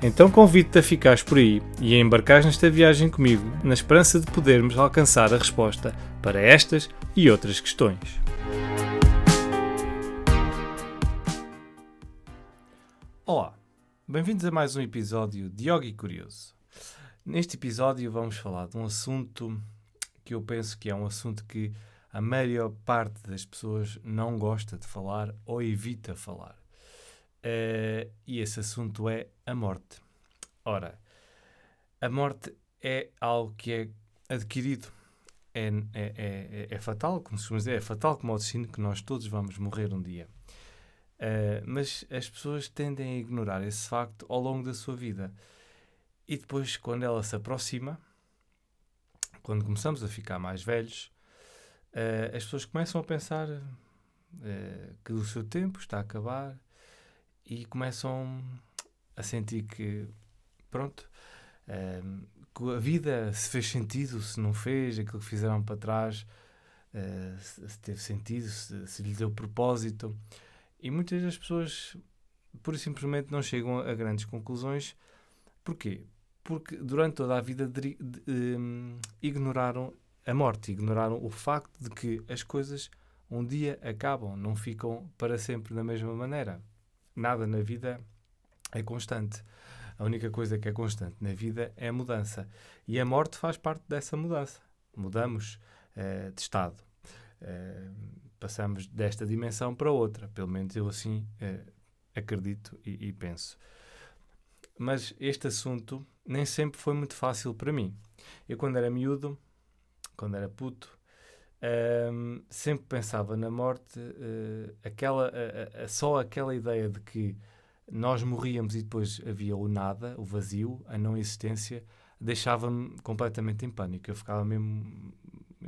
Então convido-te a ficares por aí e a embarcares nesta viagem comigo, na esperança de podermos alcançar a resposta para estas e outras questões. Olá, bem-vindos a mais um episódio de Yogi Curioso. Neste episódio vamos falar de um assunto que eu penso que é um assunto que a maior parte das pessoas não gosta de falar ou evita falar. Uh, e esse assunto é a morte. Ora, a morte é algo que é adquirido. É, é, é, é fatal, como se dizer, é fatal como o destino que nós todos vamos morrer um dia. Uh, mas as pessoas tendem a ignorar esse facto ao longo da sua vida. E depois, quando ela se aproxima, quando começamos a ficar mais velhos, uh, as pessoas começam a pensar uh, que o seu tempo está a acabar e começam a sentir que, pronto, uh, que a vida se fez sentido, se não fez, aquilo que fizeram para trás, uh, se teve sentido, se, se lhe deu propósito. E muitas das pessoas, pura e simplesmente, não chegam a grandes conclusões. Porquê? Porque durante toda a vida de, de, de, um, ignoraram a morte, ignoraram o facto de que as coisas um dia acabam, não ficam para sempre da mesma maneira nada na vida é constante. A única coisa que é constante na vida é a mudança. E a morte faz parte dessa mudança. Mudamos uh, de estado. Uh, passamos desta dimensão para outra. Pelo menos eu assim uh, acredito e, e, penso. Mas este assunto nem sempre foi muito fácil para mim. Eu, quando era miúdo, quando era puto, um, sempre pensava na morte, uh, aquela, uh, uh, só aquela ideia de que nós morríamos e depois havia o nada, o vazio, a não existência, deixava-me completamente em pânico. Eu ficava mesmo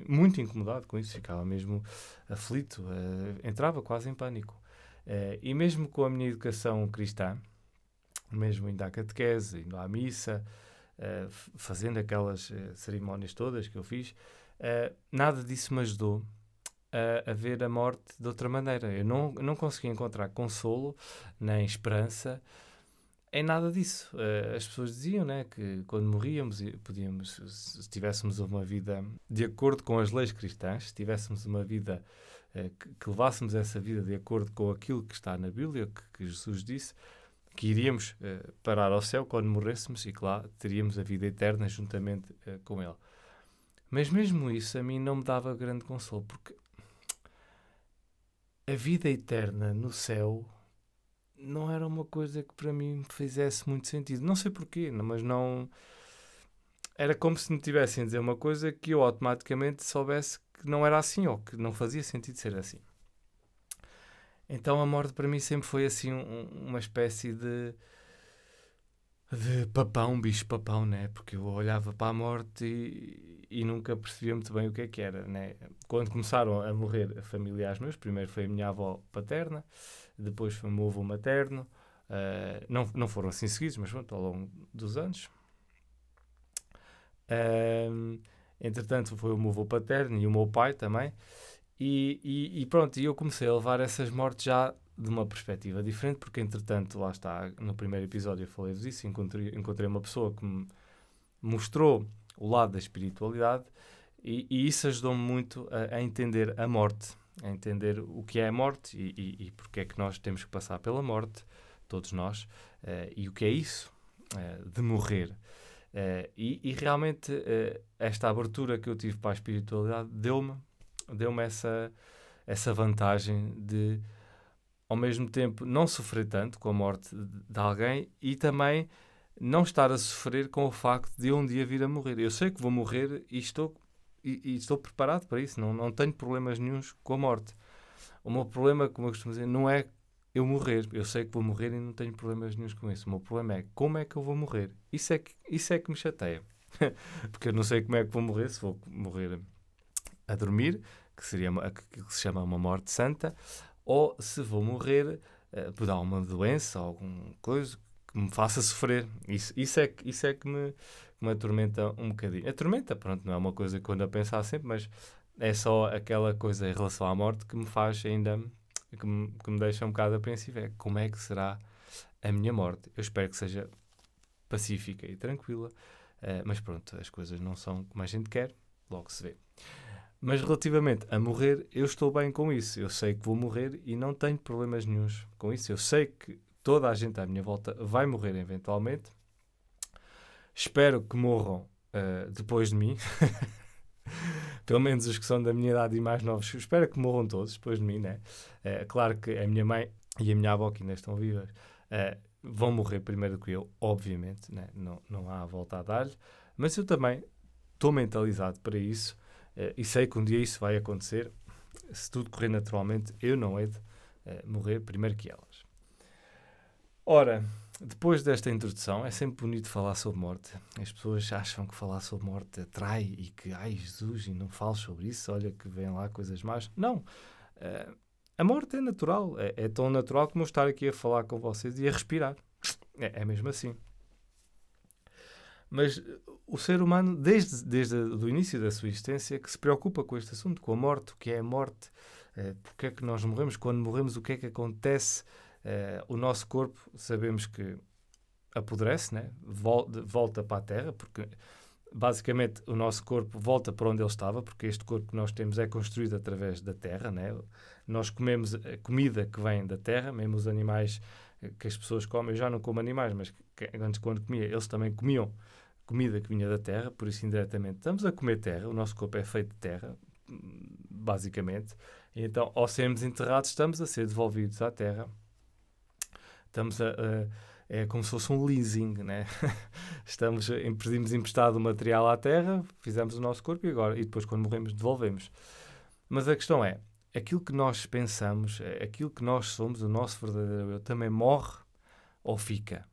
muito incomodado com isso, ficava mesmo aflito, entrava quase em pânico. e mesmo com a minha educação cristã, mesmo indo à catequese, indo à missa, fazendo aquelas cerimónias todas que eu fiz, Uh, nada disso me ajudou a, a, ver a morte de outra maneira. Eu não, não consegui encontrar consolo, nem esperança em nada disso. Uh, as pessoas diziam né, que quando morríamos, podíamos, se tivéssemos uma vida de acordo com as leis cristãs, se tivéssemos uma vida uh, que, que, levássemos essa vida de acordo com aquilo que está na Bíblia, que, que Jesus disse, que iríamos parar ao céu quando morrêssemos e que lá teríamos a vida eterna juntamente com Ele. Mas mesmo isso a mim não me dava grande consolo, porque a vida eterna no céu não era uma coisa que para mim fizesse muito sentido. Não sei porquê, mas não. Era como se me tivessem a dizer uma coisa que eu automaticamente soubesse que não era assim ou que não fazia sentido ser assim. Então a morte para mim sempre foi assim um, uma espécie de de papão, bicho papão, né? Porque eu olhava para a morte e, e, nunca percebia muito bem o que é que era, né? Quando começaram a morrer familiares meus, primeiro foi a minha avó paterna, depois foi o meu avô materno, uh, não, não foram assim seguidos, mas pronto, ao longo dos anos. Uh, entretanto, foi o meu avô paterno e o meu pai também. E, e, e pronto, e eu comecei a levar essas mortes já de uma perspectiva diferente, porque entretanto, lá está, no primeiro episódio eu falei disso, encontrei, encontrei uma pessoa que me mostrou o lado da espiritualidade e, e isso ajudou-me muito a, a, entender a morte, a entender o que é a morte e, e, e porque é que nós temos que passar pela morte, todos nós, uh, e o que é isso uh, de morrer. Uh, e, realmente esta abertura que eu tive para a espiritualidade deu-me deu essa, essa vantagem de ao mesmo tempo não sofrer tanto com a morte de alguém e também não estar a sofrer com o facto de um dia vir a morrer. Eu sei que vou morrer e estou, e, e estou preparado para isso, não, não tenho problemas nenhums com a morte. O meu problema, como eu costumo dizer, não é eu morrer. Eu sei que vou morrer e não tenho problemas nenhums com isso. O meu problema é como é que eu vou morrer. Isso é que, isso é que me chateia. Porque eu não sei como é que vou morrer, se vou morrer a dormir, que seria uma, que se chama uma morte santa, ou se vou morrer uh, por alguma doença ou alguma coisa que me faça sofrer. Isso, isso, é, isso é que me, me atormenta um bocadinho. Atormenta, pronto, não é uma coisa que eu ando a pensar sempre, mas é só aquela coisa em relação à morte que me faz ainda, que me, que me deixa um bocado apreensivo. É como é que será a minha morte? Eu espero que seja pacífica e tranquila, uh, mas pronto, as coisas não são como a gente quer, logo se vê. Mas relativamente a morrer, eu estou bem com isso. Eu sei que vou morrer e não tenho problemas nenhums com isso. Eu sei que toda a gente à minha volta vai morrer eventualmente. Espero que morram uh, depois de mim. Pelo menos os que são da minha idade e mais novos. Espero que morram todos depois de mim, né? Uh, claro que a minha mãe e a minha avó, que ainda estão vivas, uh, vão morrer primeiro que eu, obviamente, né? não, não há volta a dar-lhe. Mas eu também estou mentalizado para isso e sei que um dia isso vai acontecer. Se tudo correr naturalmente, eu não hei de uh, morrer primeiro que elas. Ora, depois desta introdução, é sempre bonito falar sobre morte. As pessoas acham que falar sobre morte atrai e que, ai Jesus, e não falo sobre isso, olha que vêm lá coisas más. Não. Uh, a morte é natural. É, é, tão natural como eu estar aqui a falar com vocês e a respirar. É, é mesmo assim. Mas o ser humano, desde, desde o início da sua existência, que se preocupa com este assunto, com a morte, o que é a morte, eh, porque é que nós morremos, quando morremos, o que é que acontece, eh, o nosso corpo, sabemos que apodrece, né? volta, volta para a Terra, porque basicamente o nosso corpo volta para onde ele estava, porque este corpo que nós temos é construído através da Terra, né? nós comemos a comida que vem da Terra, mesmo os animais que as pessoas comem, eu já não como animais, mas que, antes quando comia, eles também comiam comida que vinha da terra, por isso indiretamente estamos a comer terra, o nosso corpo é feito de terra, basicamente. E então, ao sermos enterrados, estamos a ser devolvidos à terra. Estamos a, a é como se fosse um leasing, né? Estamos, pedimos emprestado o material à terra, fizemos o nosso corpo e agora, e depois quando morremos, devolvemos. Mas a questão é, aquilo que nós pensamos, aquilo que nós somos, o nosso verdadeiro eu, também morre ou fica?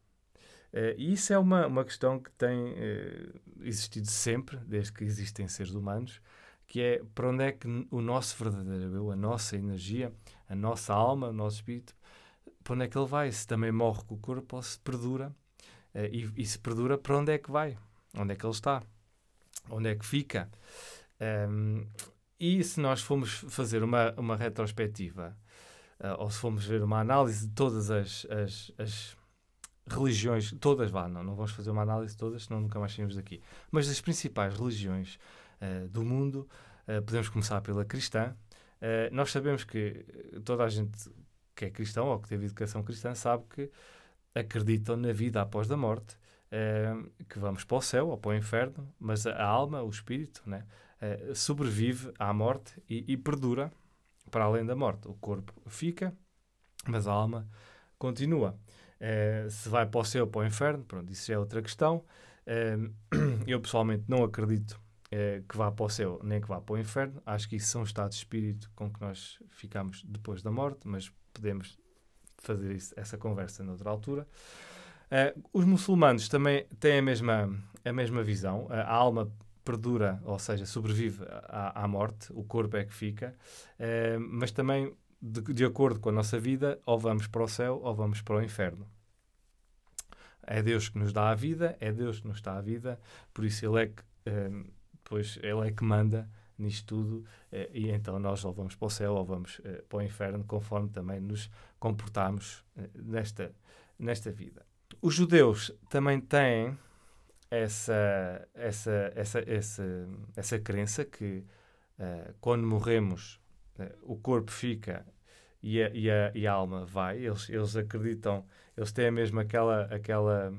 Uh, e isso é uma, uma questão que tem uh, existido sempre, desde que existem seres humanos, que é para onde é que o nosso verdadeiro eu, a nossa energia, a nossa alma, o nosso espírito, para onde é que ele vai? Se também morre com o corpo ou se perdura? Uh, e, e, se perdura, para onde é que vai? Onde é que ele está? Onde é que fica? Um, e se nós formos fazer uma, uma retrospectiva, ou se formos ver uma análise de todas as, as, as religiões, todas vá, não, não vamos fazer uma análise de todas, senão nunca mais saímos daqui. Mas das principais religiões uh, do mundo, uh, podemos começar pela cristã. Uh, nós sabemos que toda a gente que é cristão ou que teve educação cristã sabe que acreditam na vida após a morte, que vamos para o céu ou para o inferno, mas a alma, o espírito, né, sobrevive à morte e, e perdura para além da morte. O corpo fica, mas a alma continua. Uh, se vai para o céu ou para o inferno, pronto, isso é outra questão. Uh, eu pessoalmente não acredito uh, que vá para o céu nem que vá para o inferno. Acho que isso são estados de espírito com que nós ficamos depois da morte, mas podemos fazer isso, essa conversa noutra altura. os muçulmanos também têm a mesma, a mesma visão. a alma perdura, ou seja, sobrevive à, à morte, o corpo é que fica, mas também de, de acordo com a nossa vida, ou vamos para o céu ou vamos para o inferno. É Deus que nos dá a vida, é Deus que nos dá a vida, por isso Ele é que, um, pois, ele é que manda nisto tudo, uh, e então nós ou vamos para o céu ou vamos uh, para o inferno, conforme também nos comportamos nesta, nesta vida. Os judeus também têm essa, essa, essa, essa, essa crença que quando morremos o corpo fica e a, e a, e a alma vai. Eles, eles acreditam, eles têm mesmo aquela, aquela,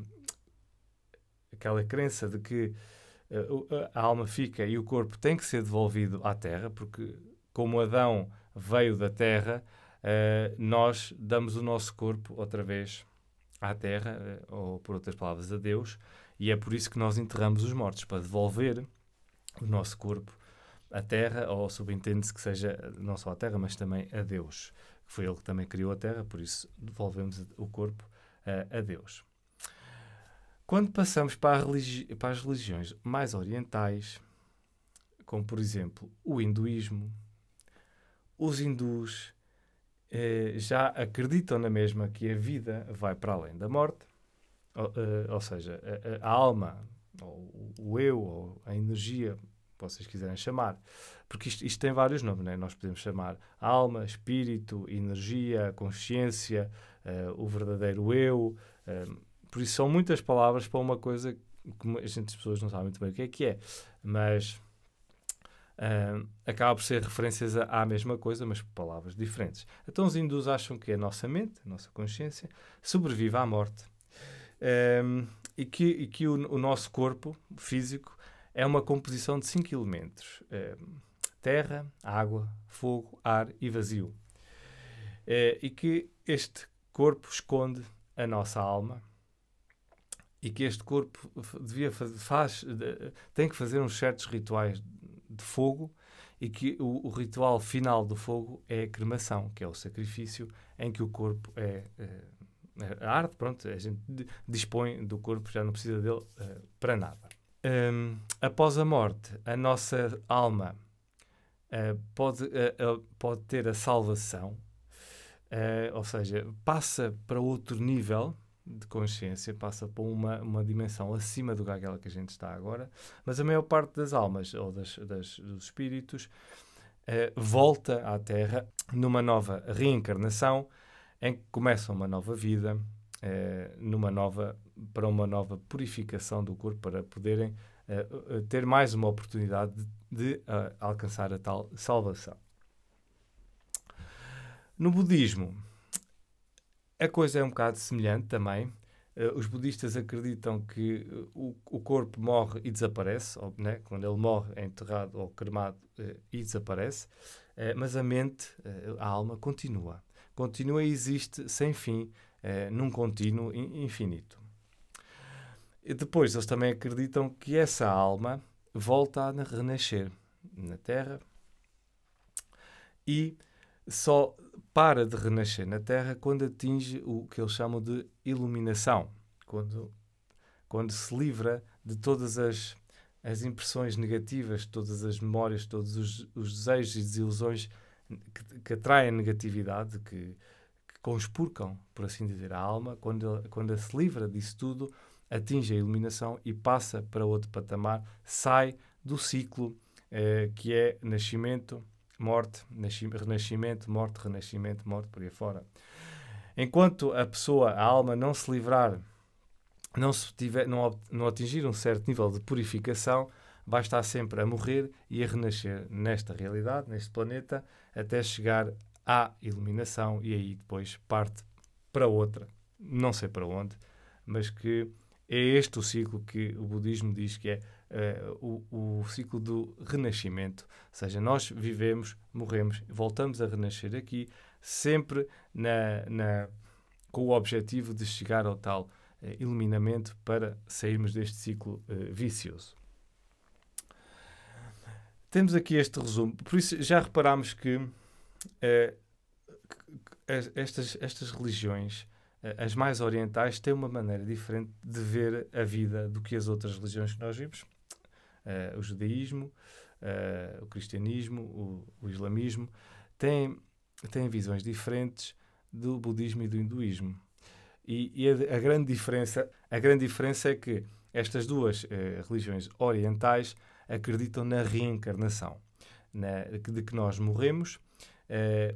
aquela crença de que uh, a alma fica e o corpo tem que ser devolvido à terra, porque como Adão veio da terra, uh, nós damos o nosso corpo outra vez à terra, uh, ou por outras palavras, a Deus, e é por isso que nós enterramos os mortos, para devolver o nosso corpo a Terra, ou subentende-se que seja não só a Terra, mas também a Deus. Foi Ele que também criou a Terra, por isso devolvemos o corpo a, a Deus. Quando passamos para, religi para, as religiões mais orientais, como por exemplo o hinduísmo, os hindus eh, já acreditam na mesma que a vida vai para além da morte, ou, uh, ou seja, a, a, alma, ou o eu, ou a energia, vocês quiserem chamar, porque isto, isto tem vários nomes, né? nós podemos chamar alma, espírito, energia, consciência, uh, o verdadeiro eu, uh, por isso são muitas palavras para uma coisa que a gente, as pessoas não sabem muito bem o que é que é, mas Uh, acaba por ser referências à, mesma coisa, mas palavras diferentes. Então os hindus acham que a nossa mente, a nossa consciência, sobrevive à morte. Um, e que, e que o, o, nosso corpo físico é uma composição de cinco elementos: um, terra, água, fogo, ar e vazio. Uh, e que este corpo esconde a nossa alma e que este corpo devia faz, tem que fazer uns certos rituais de fogo e que o, o, ritual final do fogo é a cremação, que é o sacrifício em que o corpo é, é, é arde, pronto, a gente dispõe do corpo, já não precisa dele uh, para nada. Um, após a morte, a nossa alma uh, pode, uh, pode ter a salvação, ou seja, passa para outro nível de consciência passa por uma, uma dimensão acima do que aquela que a gente está agora, mas a maior parte das almas ou das, das dos espíritos volta à Terra numa nova reencarnação em que começa uma nova vida, eh, numa nova, para uma nova purificação do corpo, para poderem eh, ter mais uma oportunidade de, de alcançar a tal salvação. No budismo, a coisa é um bocado semelhante também. Uh, os budistas acreditam que uh, o, o, corpo morre e desaparece, ou, né? quando ele morre, é enterrado ou cremado uh, e desaparece, mas a mente, a alma, continua. Continua e existe sem fim, num contínuo infinito. E depois, eles também acreditam que essa alma volta a renascer na Terra e só para de renascer na Terra quando atinge o que eles chamam de iluminação, quando, quando se livra de todas as, as impressões negativas, todas as memórias, todos os, os desejos e desilusões que, que atraem a negatividade, que conspurcam, por assim dizer, a alma, quando, quando se livra disso tudo, atinge a iluminação e passa para outro patamar, sai do ciclo eh, que é nascimento, morte, renascimento, morte, renascimento, morte, por aí fora. Enquanto a pessoa, a alma, não se livrar, não, se tiver, não, não atingir um certo nível de purificação, vai estar sempre a morrer e a renascer nesta realidade, neste planeta, até chegar à iluminação e aí depois parte para outra, não sei para onde, mas que é este o ciclo que o budismo diz que é uh, o, o ciclo do renascimento. Ou seja, nós vivemos, morremos, voltamos a renascer aqui, sempre na, na, com o objetivo de chegar ao tal uh, iluminamento para sairmos deste ciclo uh, vicioso. Temos aqui este resumo. Por isso, já reparámos que estas, estas religiões as mais orientais têm uma maneira diferente de ver a vida do que as outras religiões que nós vimos o judaísmo, o cristianismo, o, o, islamismo, têm, têm visões diferentes do budismo e do hinduísmo. E, e a, a, grande diferença, a grande diferença é que estas duas religiões orientais acreditam na reencarnação, na, de que nós morremos,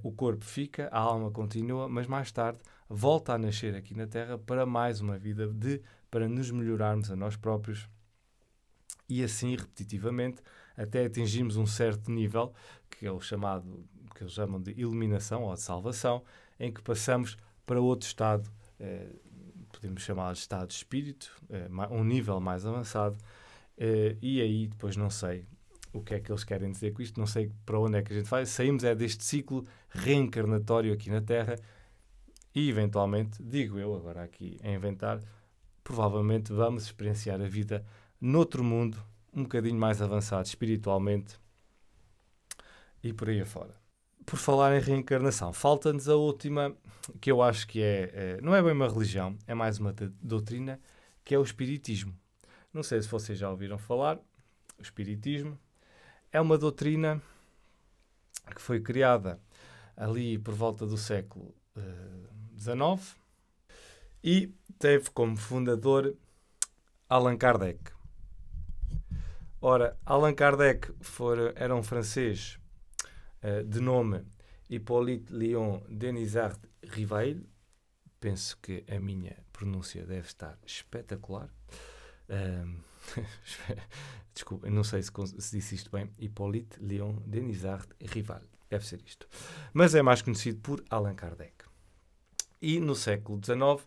o corpo fica, a alma continua, mas mais tarde volta a nascer aqui na Terra para mais uma vida de para nos melhorarmos a nós próprios. E assim repetitivamente até atingirmos um certo nível que é o chamado que eles chamam de iluminação ou de salvação, em que passamos para outro estado, eh, podemos chamar de estado de espírito, eh, um nível mais avançado, eh, e aí depois não sei o que é que eles querem dizer com isto, não sei para onde é que a gente vai. Saímos é deste ciclo reencarnatório aqui na Terra e eventualmente, digo eu agora aqui a inventar, provavelmente vamos experienciar a vida noutro mundo, um bocadinho mais avançado espiritualmente e por aí afora. Por falar em reencarnação, falta-nos a última, que eu acho que é, é, não é bem uma religião, é mais uma doutrina, que é o Espiritismo. Não sei se vocês já ouviram falar, o Espiritismo é uma doutrina que foi criada ali por volta do século XIX uh, e teve como fundador Allan Kardec. Ora, Allan Kardec for, era um francês uh, de nome Hippolyte Léon Denisard Rivail. Penso que a minha pronúncia deve estar espetacular. Uh, desculpa, não sei se, se, disse isto bem. Hippolyte Léon Denisard Rival. Deve ser isto. Mas é mais conhecido por Allan Kardec. E no século XIX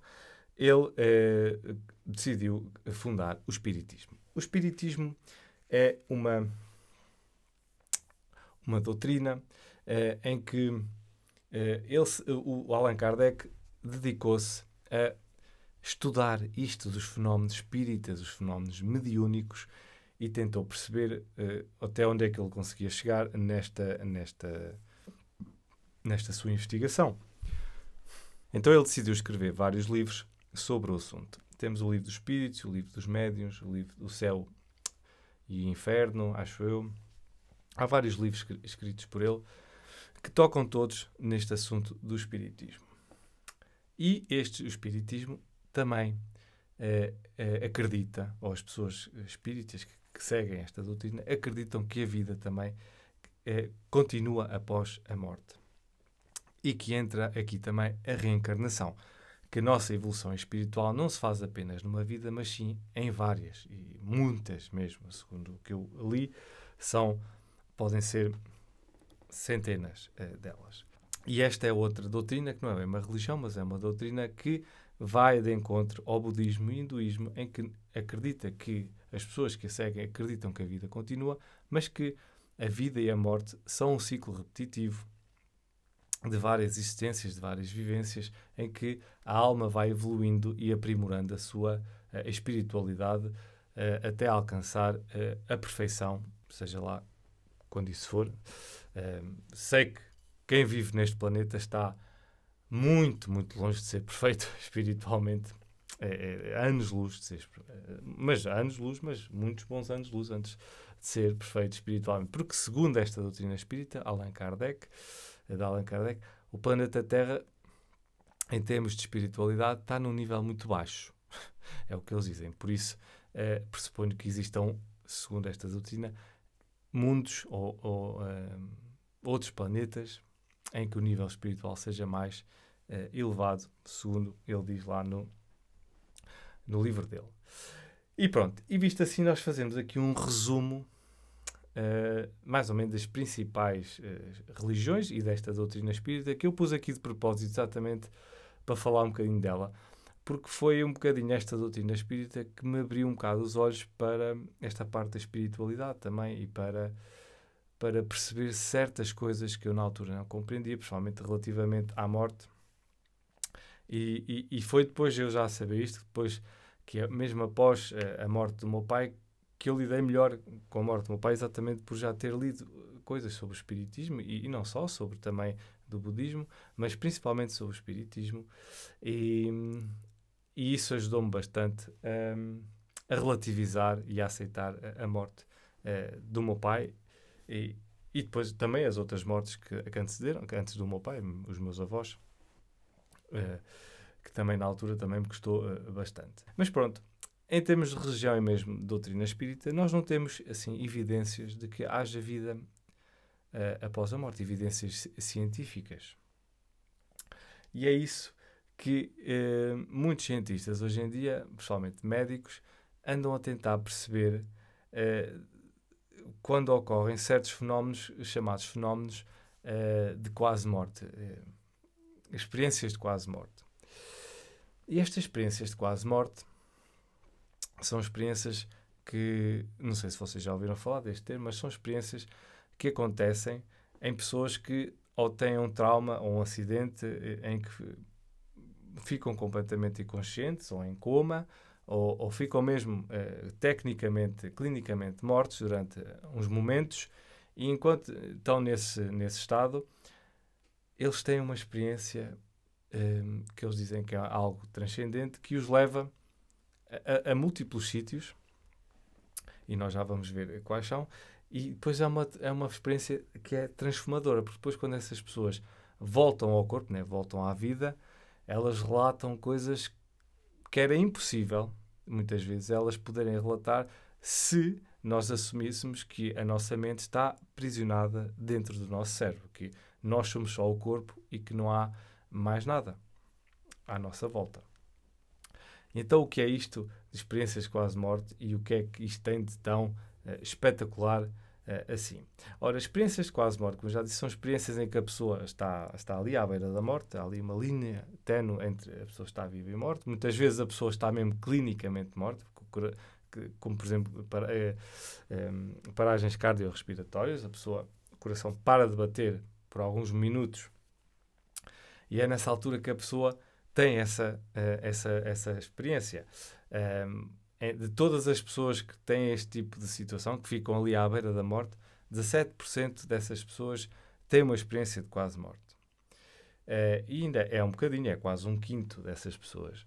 ele eh, decidiu fundar o Espiritismo. O Espiritismo é uma, uma doutrina eh, em que eh, ele, o Allan Kardec dedicou-se a estudar isto dos fenómenos espíritas, os fenómenos mediúnicos, e tentou perceber uh, até onde é que ele conseguia chegar nesta, nesta, nesta sua investigação. Então ele decidiu escrever vários livros sobre o assunto. Temos o livro dos espíritos, o livro dos médiuns, o livro do céu e inferno, acho eu. Há vários livros escritos por ele que tocam todos neste assunto do espiritismo. E este o espiritismo também eh, eh, acredita, ou as pessoas espíritas que, que, seguem esta doutrina, acreditam que a vida também eh, continua após a morte. E que entra aqui também a reencarnação. Que a nossa evolução espiritual não se faz apenas numa vida, mas sim em várias, e muitas mesmo, segundo o que eu li, são, podem ser centenas delas. E esta é outra doutrina que não é uma religião, mas é uma doutrina que vai de encontro ao budismo e hinduísmo, em que acredita que as pessoas que a seguem acreditam que a vida continua, mas que a vida e a morte são um ciclo repetitivo de várias existências, de várias vivências, em que a alma vai evoluindo e aprimorando a sua uh, espiritualidade uh, até alcançar uh, a perfeição, seja lá quando isso for. sei que quem vive neste planeta está muito, muito longe de ser perfeito espiritualmente. É, é, anos-luz de ser. Mas anos-luz, mas muitos bons anos-luz antes de ser perfeito espiritualmente. Porque, segundo esta doutrina espírita, Allan Kardec, de Allan Kardec, o planeta Terra, em termos de espiritualidade, está num nível muito baixo. é o que eles dizem. Por isso, é, pressuponho que existam, segundo esta doutrina, mundos ou, ou um, outros planetas em que o nível espiritual seja mais elevado, segundo ele diz lá no, no livro dele. E pronto, e visto assim, nós fazemos aqui um resumo, uh, mais ou menos, das principais uh, religiões e desta doutrina espírita, que eu pus aqui de propósito exatamente para falar um bocadinho dela, porque foi um bocadinho esta doutrina espírita que me abriu um bocado os olhos para esta parte da espiritualidade também e para para perceber certas coisas que eu na altura não compreendia, principalmente relativamente à morte. E, e, e foi depois eu já saber isto, depois que é mesmo após a, a morte do meu pai, que eu lidei melhor com a morte do meu pai, exatamente por já ter lido coisas sobre o espiritismo e, e não só sobre também do budismo, mas principalmente sobre o espiritismo. E, e isso ajudou-me bastante a, a relativizar e a aceitar a, a morte uh, do meu pai e, e depois também as outras mortes que, que antecederam, que antes do meu pai, os meus avós, uh, que também na altura também me custou uh, bastante. Mas pronto, em termos de religião e mesmo doutrina espírita, nós não temos assim evidências de que haja vida uh, após a morte, evidências científicas. E é isso que muitos cientistas hoje em dia, pessoalmente médicos, andam a tentar perceber quando ocorrem certos fenómenos, chamados fenómenos uh, de quase morte, uh, experiências de quase morte. E estas experiências de quase morte são experiências que, não sei se vocês já ouviram falar deste termo, mas são experiências que acontecem em pessoas que ou têm um trauma ou um acidente eh, em que ficam completamente inconscientes ou em coma ou, ou ficam mesmo uh, tecnicamente, clinicamente mortos durante uns momentos e enquanto estão nesse, nesse estado, eles têm uma experiência um, ehm, que eles dizem que é algo transcendente que os leva a, a, múltiplos sítios e nós já vamos ver quais são E depois é uma, é uma experiência que é transformadora, porque depois, quando essas pessoas voltam ao corpo, né, voltam à vida, elas relatam coisas que era impossível, muitas vezes, elas poderem relatar se nós assumíssemos que a nossa mente está aprisionada dentro do nosso cérebro, que nós somos só o corpo e que não há mais nada à nossa volta. Então, o que é isto de experiências quase-morte e o que é que isto tem de tão uh, espetacular uh, assim? Ora, experiências quase-morte, como já disse, são experiências em que a pessoa está, está ali à beira da morte, há ali uma linha tenue entre a pessoa está viva e morta. Muitas vezes a pessoa está mesmo clinicamente morta, como por exemplo para, é, paragens cardiorrespiratórias, a pessoa, o coração para de bater por alguns minutos e é nessa altura que a pessoa tem essa, uh, essa, essa experiência. Um, de todas as pessoas que têm este tipo de situação, que ficam ali à beira da morte, 17% dessas pessoas têm uma experiência de quase morte. Uh, e ainda é um bocadinho, é quase um quinto dessas pessoas.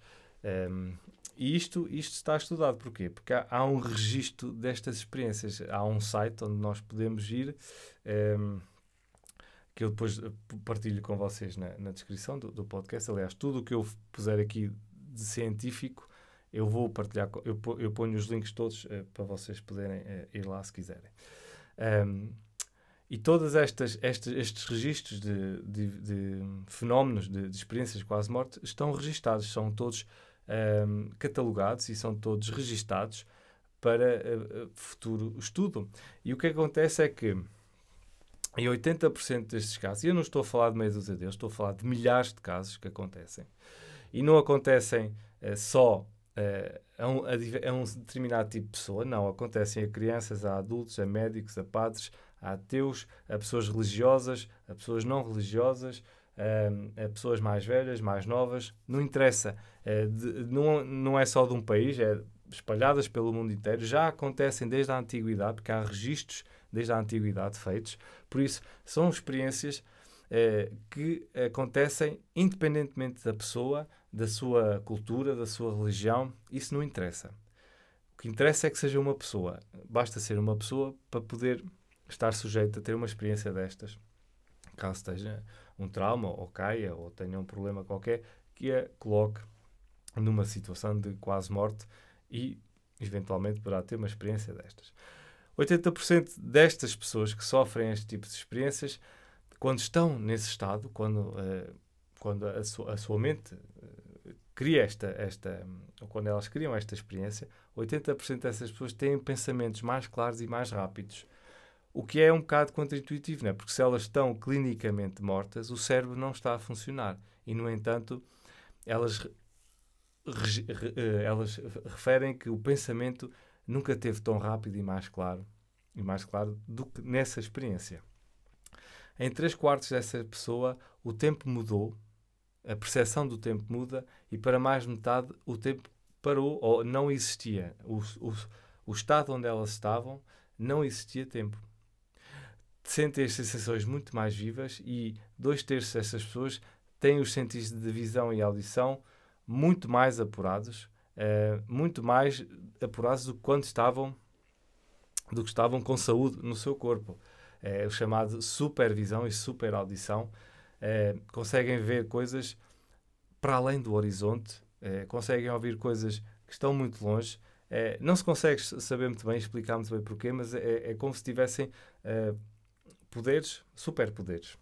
Um, e isto, isto está estudado. Porquê? Porque há, há, um registro destas experiências. Há um site onde nós podemos ir. Que eu depois eh, partilho com vocês na, na descrição do, do, podcast. Aliás, tudo o que eu puser aqui de científico, eu vou partilhar, eu, eu ponho os links todos uh, para vocês poderem uh, ir lá se quiserem. Um, e todos estas, estes, estes registros de, de, de fenómenos, de, de, experiências quase morte, estão registados, são todos um, catalogados e são todos registados para uh, futuro estudo. E o que acontece é que em 80% destes casos, e eu não estou a falar de meio dúzia deles, estou a falar de milhares de casos que acontecem. E não acontecem uh, só uh, a, um, a, a, um, determinado tipo de pessoa, não. Acontecem a crianças, a adultos, a médicos, a padres, a ateus, a pessoas religiosas, a pessoas não religiosas, uh, a pessoas mais velhas, mais novas. Não interessa. De, não, não é só de um país, é espalhadas pelo mundo inteiro. Já acontecem desde a antiguidade, porque há registros desde a antiguidade feitos. Por isso, são experiências eh, que acontecem independentemente da pessoa, da sua cultura, da sua religião. Isso não interessa. O que interessa é que seja uma pessoa. Basta ser uma pessoa para poder estar sujeito a ter uma experiência destas. Caso esteja um trauma, ou caia, ou tenha um problema qualquer, que a coloque numa situação de quase morte e, eventualmente, poderá ter uma experiência destas. 80% destas pessoas que sofrem este tipo de experiências, quando estão nesse estado, quando, uh, quando a, su a, sua mente uh, cria esta, esta, ou quando elas criam esta experiência, 80% dessas pessoas têm pensamentos mais claros e mais rápidos. O que é um bocado contra-intuitivo, né? porque se elas estão clinicamente mortas, o cérebro não está a funcionar. E, no entanto, elas, eh, elas referem que o pensamento nunca teve tão rápido e mais claro, e mais claro do que nessa experiência. Em três quartos dessa pessoa, o tempo mudou, a percepção do tempo muda e para mais metade o tempo parou ou não existia. O, o, o estado onde elas estavam não existia tempo. Sentem as sensações muito mais vivas e dois terços dessas pessoas têm os sentidos de visão e audição muito mais apurados uh, muito mais apurados do que quando estavam do que estavam com saúde no seu corpo. É o chamado supervisão e superaudição. É, conseguem ver coisas para além do horizonte, é, conseguem ouvir coisas que estão muito longe. É, não se consegue saber muito bem, explicar muito bem porquê, mas é, é como se tivessem é, poderes, superpoderes.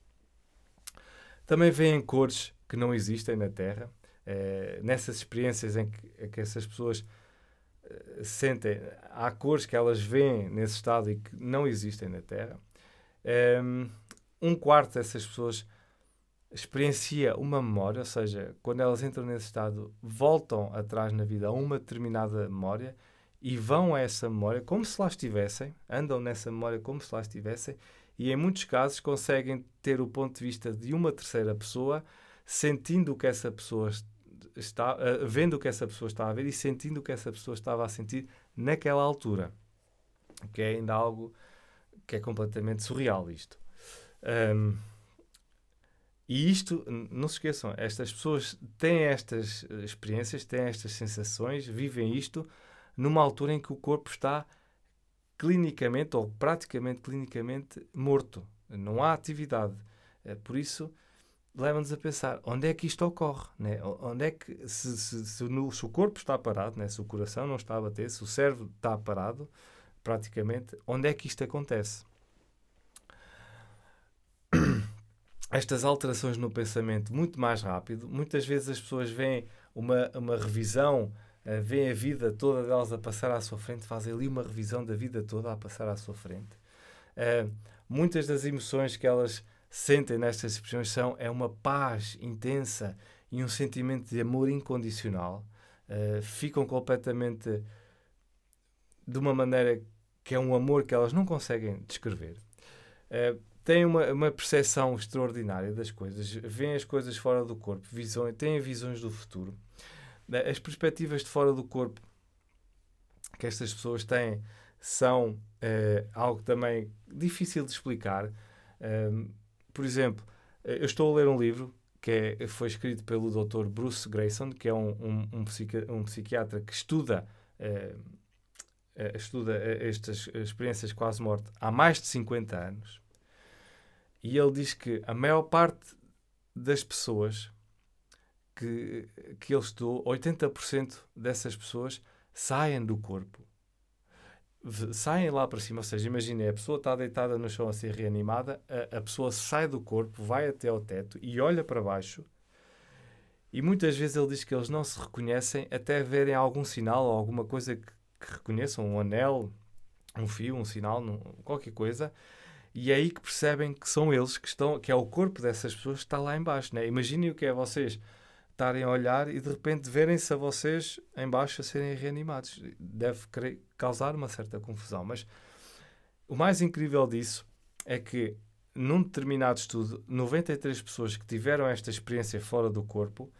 Também veem cores que não existem na Terra. Eh, nessas experiências em que, em que essas pessoas uh, sentem, há cores que elas veem nesse estado e que não existem na Terra. Ehm, um quarto dessas pessoas experiencia uma memória, ou seja, quando elas entram nesse estado, voltam atrás na vida a uma determinada memória e vão a essa memória como se lá estivessem, andam nessa memória como se lá estivessem, e em muitos casos conseguem ter o ponto de vista de uma terceira pessoa, sentindo o que essa pessoa está, uh, vendo o que essa pessoa está a ver e sentindo o que essa pessoa estava a sentir naquela altura. Que é ainda algo que é completamente surreal isto. Um, e isto, não se esqueçam, estas pessoas têm estas eh, experiências, têm estas sensações, vivem isto numa altura em que o corpo está clinicamente ou praticamente clinicamente morto. Não há atividade. Por isso, leva-nos a pensar onde é que isto ocorre, né? onde é que se, se, se, no, se o corpo está parado, né? se o coração não está a bater, se o cérebro está parado, praticamente, onde é que isto acontece? Estas alterações no pensamento muito mais rápido, muitas vezes as pessoas veem uma, uma revisão, uh, veem a vida toda delas a passar à sua frente, fazem ali uma revisão da vida toda a passar à sua frente. Uh, muitas das emoções que elas sentem nestas expressões são é uma paz intensa e um sentimento de amor incondicional. Uh, ficam completamente de uma maneira que é um amor que elas não conseguem descrever. Uh, têm uma, uma percepção extraordinária das coisas, veem as coisas fora do corpo, visão, têm visões do futuro. As perspectivas de fora do corpo que estas pessoas têm são uh, algo também difícil de explicar. Uh, por exemplo, eh, eu estou a ler um livro que é, foi escrito pelo Dr. Bruce Grayson, que é um, um, um, psiqui um psiquiatra que estuda, uh, estuda estas experiências quase morte há mais de 50 anos. E ele diz que a maior parte das pessoas que, que ele estudou, 80% dessas pessoas saem do corpo saem lá para cima, ou seja, imagine, a pessoa está deitada no chão a ser reanimada, a, a, pessoa sai do corpo, vai até ao teto e olha para baixo. E muitas vezes ele diz que eles não se reconhecem até verem algum sinal ou alguma coisa que, que reconheçam, um anel, um fio, um sinal, qualquer coisa. E é aí que percebem que são eles que estão, que é o corpo dessas pessoas que está lá embaixo. Né? Imaginem o que é vocês estarem a olhar e de repente verem-se a vocês em baixo a serem reanimados. Deve causar uma certa confusão. Mas o mais incrível disso é que, num determinado estudo, 93 pessoas que tiveram esta experiência fora do corpo,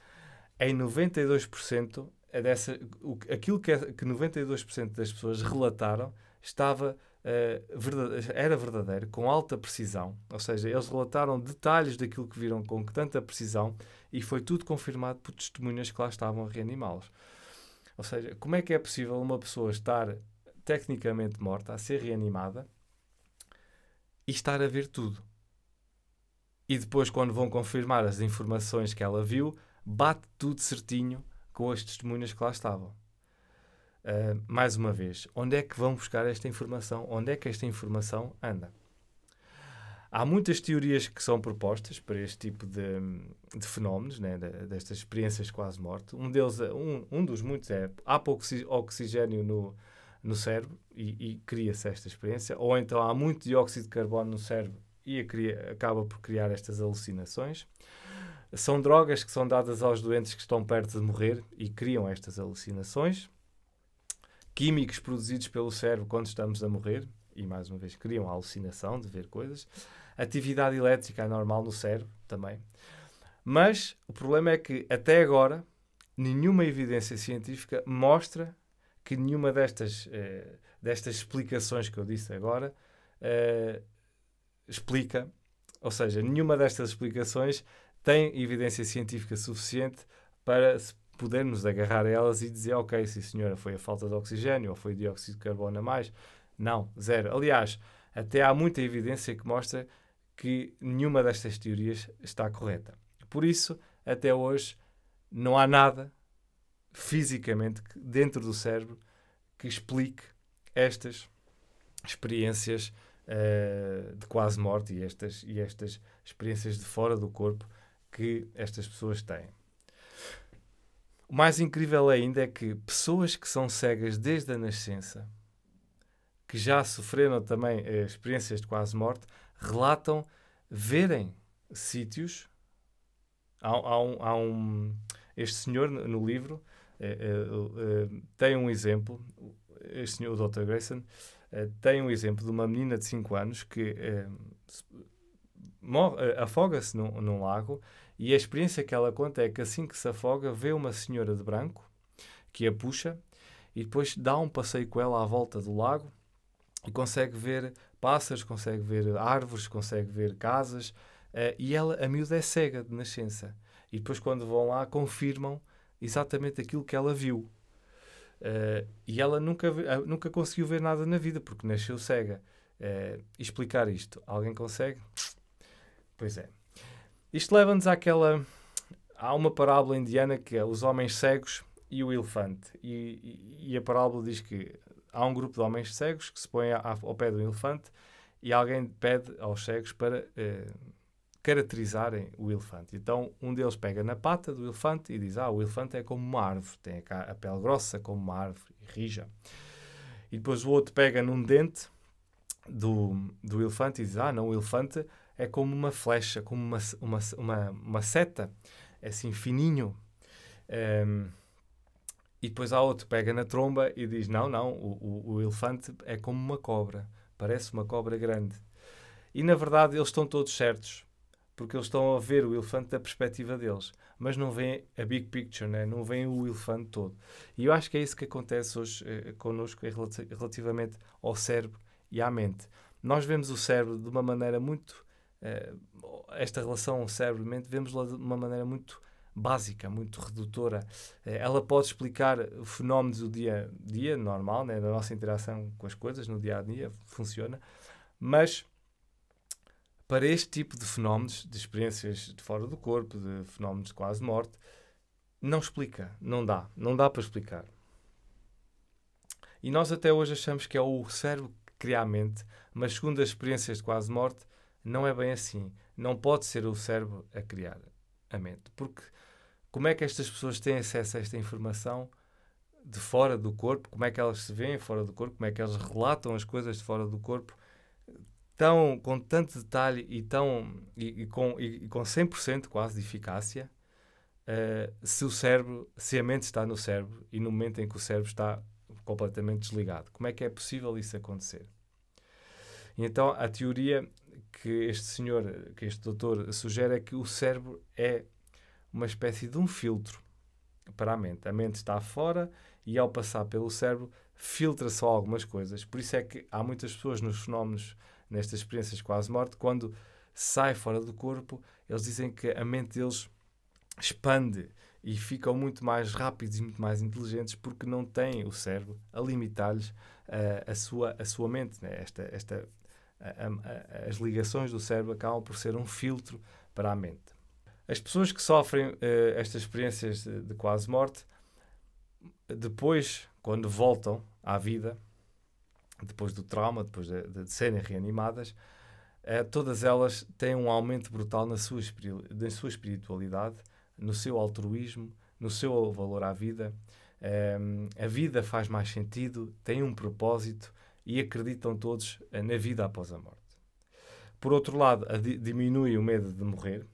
em 92% é dessa, o, aquilo que, é, que 92% das pessoas relataram estava uh, verdade, era verdadeiro, com alta precisão. Ou seja, eles relataram detalhes daquilo que viram com tanta precisão e foi tudo confirmado por testemunhas que lá estavam a reanimá-los. Ou seja, como é que é possível uma pessoa estar tecnicamente morta, a ser reanimada e estar a ver tudo? E depois, quando vão confirmar as informações que ela viu, bate tudo certinho com as testemunhas que lá estavam. Uh, mais uma vez, onde é que vão buscar esta informação? Onde é que esta informação anda? Há muitas teorias que são propostas para este tipo de, de fenómenos, né, destas experiências quase morte. Um deles, um, um dos muitos é há pouco oxigênio no, no cérebro e, e cria-se esta experiência, ou então há muito dióxido de carbono no cérebro e cria, acaba por criar estas alucinações. São drogas que são dadas aos doentes que estão perto de morrer e criam estas alucinações. Químicos produzidos pelo cérebro quando estamos a morrer e, mais uma vez, criam a alucinação de ver coisas. Atividade elétrica é normal no cérebro também. Mas o problema é que, até agora, nenhuma evidência científica mostra que nenhuma destas, eh, destas explicações que eu disse agora eh, explica, ou seja, nenhuma destas explicações tem evidência científica suficiente para podermos agarrar a elas e dizer, ok, sim senhora, foi a falta de oxigênio ou foi dióxido de carbono a mais. Não, zero. Aliás, até há muita evidência que mostra que nenhuma destas teorias está correta. Por isso, até hoje, não há nada fisicamente dentro do cérebro que explique estas experiências uh, de quase morte e estas, e estas experiências de fora do corpo que estas pessoas têm. O mais incrível ainda é que pessoas que são cegas desde a nascença, que já sofreram também uh, experiências de quase morte, relatam verem sítios. Há, há, um, há um, Este senhor no livro é, é, tem um exemplo. Este senhor, o Dr. Grayson, tem um exemplo de uma menina de 5 anos que afoga-se num, num lago e a experiência que ela conta é que assim que se afoga, vê uma senhora de branco que a puxa e depois dá um passeio com ela à volta do lago e consegue ver pássaros, consegue ver árvores, consegue ver casas. Uh, e ela, a miúda é cega de nascença. E depois, quando vão lá, confirmam exatamente aquilo que ela viu. Uh, e ela nunca, nunca conseguiu ver nada na vida, porque nasceu cega. Explicar isto, alguém consegue? Pois é. Isto leva-nos àquela. Há uma parábola indiana que é os homens cegos e o elefante. E, e, e a parábola diz que há um grupo de homens cegos que se põe ao pé do elefante e alguém pede aos cegos para eh, caracterizarem o elefante. Então um deles pega na pata do elefante e diz: Ah, o elefante é como uma árvore, tem a pele grossa como uma árvore rija. E depois o outro pega num dente do, do elefante e diz: Ah, não, o elefante é como uma flecha, como uma, uma, uma, uma seta, é assim fininho. Um, ehm, e depois há outro pega na tromba e diz: Não, não, o, o, o elefante é como uma cobra, parece uma cobra grande. E na verdade eles estão todos certos porque eles estão a ver o elefante da perspectiva deles, mas não veem a big picture, né? não veem o elefante todo. E eu acho que é isso que acontece hoje eh, connosco relativamente ao cérebro e à mente. Nós vemos o cérebro de uma maneira muito. Eh, esta relação cérebro-mente, vemos-la de uma maneira muito básica, muito redutora. Eh, ela pode explicar fenómenos do dia a dia, normal, né? da nossa interação com as coisas no dia a dia, funciona, mas para este tipo de fenómenos, de experiências de fora do corpo, de fenómenos de quase morte, não explica, não dá, não dá para explicar. E nós até hoje achamos que é o cérebro que cria a mente, mas segundo as experiências de quase morte, não é bem assim. Não pode ser o cérebro a criar a mente. Porque como é que estas pessoas têm acesso a esta informação de fora do corpo? Como é que elas se veem fora do corpo? Como é que elas relatam as coisas de fora do corpo? tão, com tanto detalhe e, tão, e, e com, e, e com 100% quase de eficácia uh, se o cérebro, se a mente está no cérebro e no momento em que o cérebro está completamente desligado. Como é que é possível isso acontecer? E então a teoria que este senhor, que este doutor sugere é que o cérebro é uma espécie de um filtro para a mente. A mente está fora e ao passar pelo cérebro filtra só algumas coisas. Por isso é que há muitas pessoas nos fenómenos nestas experiências quase morte, quando sai fora do corpo, eles dizem que a mente deles expande e ficam muito mais rápidos e muito mais inteligentes porque não têm o cérebro a limitar-lhes uh, a, sua, a sua mente. Né? Esta, esta, a, a, as ligações do cérebro acabam por ser um filtro para a mente. As pessoas que sofrem uh, estas experiências de, de quase morte, depois, quando voltam à vida, depois do trauma, depois de, de serem reanimadas, uh, todas elas têm um aumento brutal na sua, na sua espiritualidade, no seu altruísmo, no seu valor à vida. Uh, a vida faz mais sentido, tem um propósito e acreditam todos na vida após a morte. Por outro lado, di diminui o medo de morrer,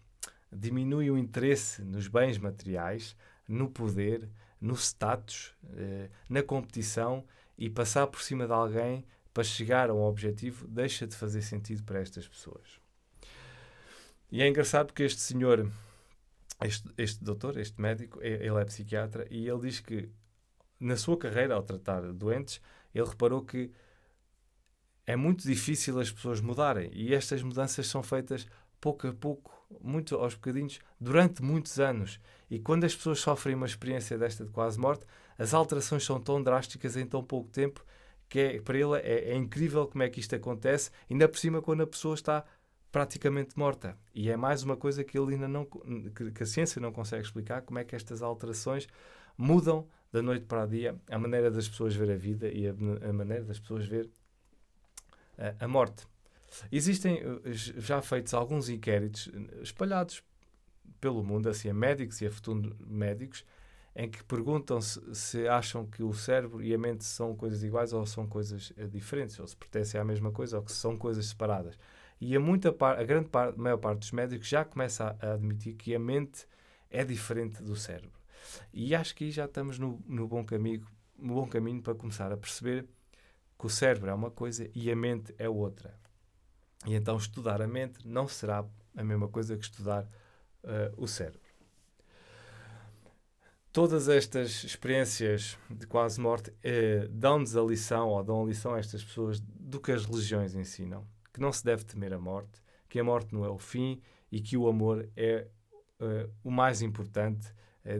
diminui o interesse nos bens materiais, no poder, no status, eh, na competição e passar por cima de alguém para chegar a um objetivo deixa de fazer sentido para estas pessoas. E é engraçado porque este senhor, este, este doutor, este médico, ele é psiquiatra e ele diz que na sua carreira, ao tratar doentes, ele reparou que é muito difícil as pessoas mudarem e estas mudanças são feitas pouco a pouco, muito aos bocadinhos, durante muitos anos. E quando as pessoas sofrem uma experiência desta de quase morte, as alterações são tão drásticas em tão pouco tempo que é, para ele é, é, incrível como é que isto acontece, ainda por cima quando a pessoa está praticamente morta. E é mais uma coisa que ele ainda não que, a ciência não consegue explicar como é que estas alterações mudam da noite para o dia a maneira das pessoas ver a vida e a, a maneira das pessoas ver a, a morte. Existem eh, já feitos alguns inquéritos espalhados pelo mundo, assim, a médicos e a futuros médicos, em que perguntam se, se, acham que o cérebro e a mente são coisas iguais ou são coisas eh, diferentes, ou se pertencem à mesma coisa ou que são coisas separadas. E a, muita par, a grande parte, a maior parte dos médicos já começa a, a, admitir que a mente é diferente do cérebro. E acho que aí já estamos no, no, bom caminho, no bom caminho para começar a perceber que o cérebro é uma coisa e a mente é outra. E então estudar a mente não será a mesma coisa que estudar uh, o cérebro. Todas estas experiências de quase morte eh, dão-nos a lição, ou dão a lição a estas pessoas, do que as religiões ensinam. Que não se deve temer a morte, que a morte não é o fim e que o amor é uh, o mais importante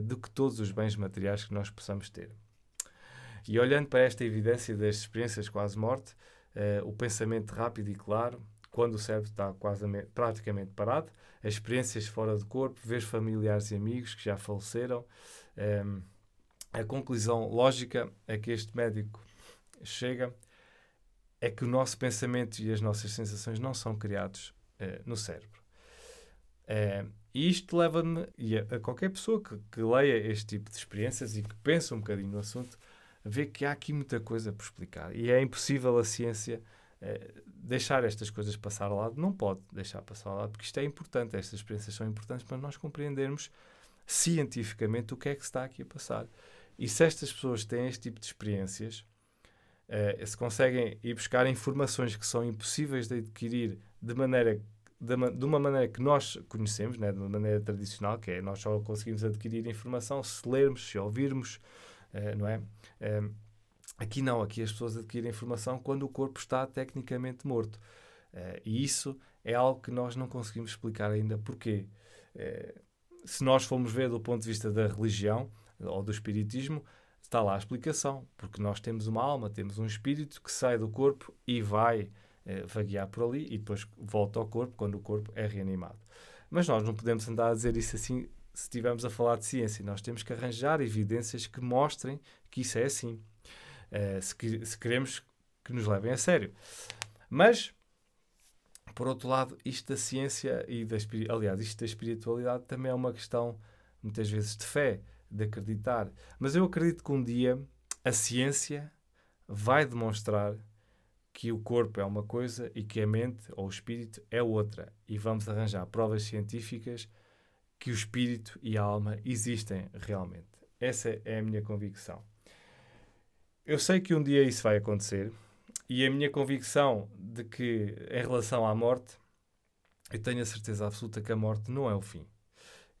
do que todos os bens materiais que nós possamos ter. E olhando para esta evidência das experiências quase-morte, uh, o pensamento rápido e claro, quando o cérebro está quase praticamente parado, as experiências fora do corpo, ver familiares e amigos que já faleceram. Um, ehm, a conclusão lógica a que este médico chega é que o nosso pensamento e as nossas sensações não são criados uh, no cérebro. Uh, e isto leva-me, a, a, qualquer pessoa que, que, leia este tipo de experiências e que pense um bocadinho no assunto, ver que há aqui muita coisa por explicar. E é impossível a ciência deixar estas coisas passar ao lado. Não pode deixar passar ao lado, porque isto é importante. Estas experiências são importantes para nós compreendermos cientificamente o que é que está aqui a passar. E se estas pessoas têm este tipo de experiências, uh, se conseguem ir buscar informações que são impossíveis de adquirir de maneira de uma maneira que nós conhecemos, né, de uma maneira tradicional, que é nós só conseguimos adquirir informação se lermos, se ouvirmos, uh, não é? Uh, aqui não, aqui as pessoas adquirem informação quando o corpo está tecnicamente morto. Uh, e isso é algo que nós não conseguimos explicar ainda porquê. se nós formos ver do ponto de vista da religião ou do espiritismo, está lá a explicação, porque nós temos uma alma, temos um espírito que sai do corpo e vai eh, vaguear por ali e depois volta ao corpo quando o corpo é reanimado. Mas nós não podemos andar a dizer isso assim se estivermos a falar de ciência. Nós temos que arranjar evidências que mostrem que isso é assim, eh, se, se queremos que nos levem a sério. Mas por outro lado, isto da ciência e da aliás, isto da espiritualidade também é uma questão muitas vezes de fé de acreditar. Mas eu acredito que um dia a ciência vai demonstrar que o corpo é uma coisa e que a mente ou o espírito é outra. E vamos arranjar provas científicas que o espírito e a alma existem realmente. Essa é a minha convicção. Eu sei que um dia isso vai acontecer e a minha convicção de que, em relação à morte, eu tenho a certeza absoluta que a morte não é o fim.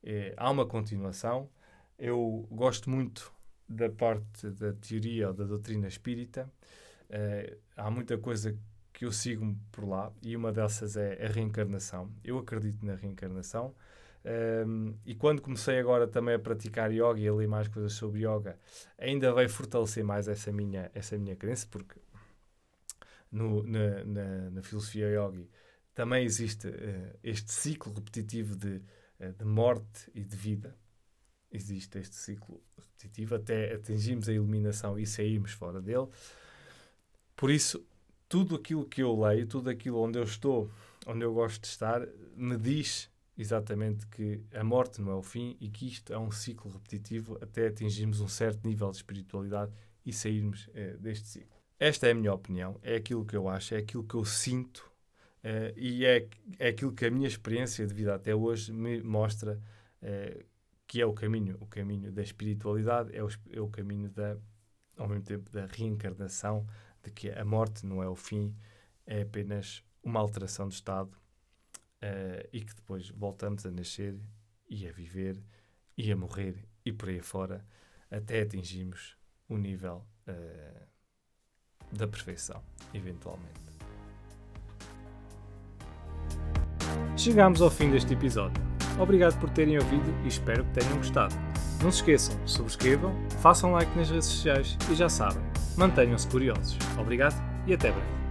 É, há uma continuação eu gosto muito da parte da teoria ou da doutrina espírita. Uh, há muita coisa que eu sigo por lá e uma dessas é a reencarnação. Eu acredito na reencarnação. Um, e quando comecei agora também a praticar yoga e a ler mais coisas sobre yoga, ainda vai fortalecer mais essa minha, essa minha crença, porque no, na, na, na filosofia yogi também existe uh, este ciclo repetitivo de, uh, de morte e de vida existe este ciclo repetitivo até atingirmos a iluminação e sairmos fora dele. Por isso, tudo aquilo que eu leio, tudo aquilo onde eu estou, onde eu gosto de estar, me diz exatamente que a morte não é o fim e que isto é um ciclo repetitivo até atingirmos um certo nível de espiritualidade e sairmos eh, deste ciclo. Esta é a minha opinião, é aquilo que eu acho, é aquilo que eu sinto eh, e é, é aquilo que a minha experiência de vida até hoje me mostra eh, que é o caminho, o caminho da espiritualidade, é o, é o caminho da, ao mesmo tempo da reencarnação, de que a morte não é o fim, é apenas uma alteração de estado uh, e que depois voltamos a nascer e a viver e a morrer e por aí fora até atingirmos o nível uh, da perfeição, eventualmente. Chegamos ao fim deste episódio. Obrigado por terem ouvido e espero que tenham gostado. Não se esqueçam, subscrevam, façam like nas redes sociais e já sabem, mantenham-se curiosos. Obrigado e até breve.